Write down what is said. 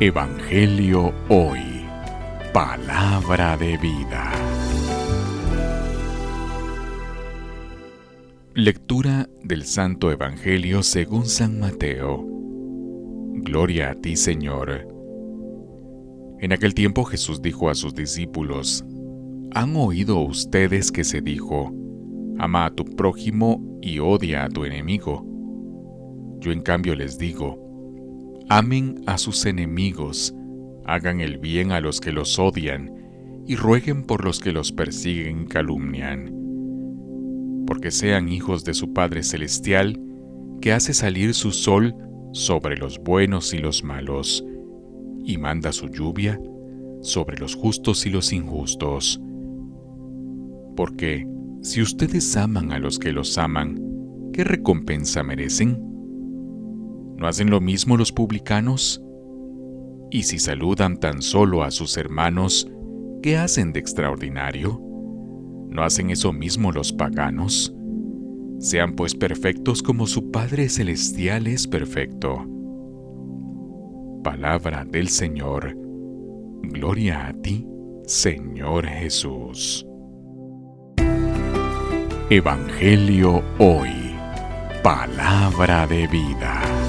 Evangelio Hoy. Palabra de vida. Lectura del Santo Evangelio según San Mateo. Gloria a ti, Señor. En aquel tiempo Jesús dijo a sus discípulos, ¿Han oído ustedes que se dijo, ama a tu prójimo y odia a tu enemigo? Yo en cambio les digo, amen a sus enemigos, hagan el bien a los que los odian y rueguen por los que los persiguen y calumnian, porque sean hijos de su Padre Celestial, que hace salir su sol sobre los buenos y los malos, y manda su lluvia sobre los justos y los injustos. Porque si ustedes aman a los que los aman, ¿qué recompensa merecen? ¿No hacen lo mismo los publicanos? Y si saludan tan solo a sus hermanos, ¿qué hacen de extraordinario? ¿No hacen eso mismo los paganos? Sean pues perfectos como su Padre Celestial es perfecto. Palabra del Señor. Gloria a ti, Señor Jesús. Evangelio hoy. Palabra de vida.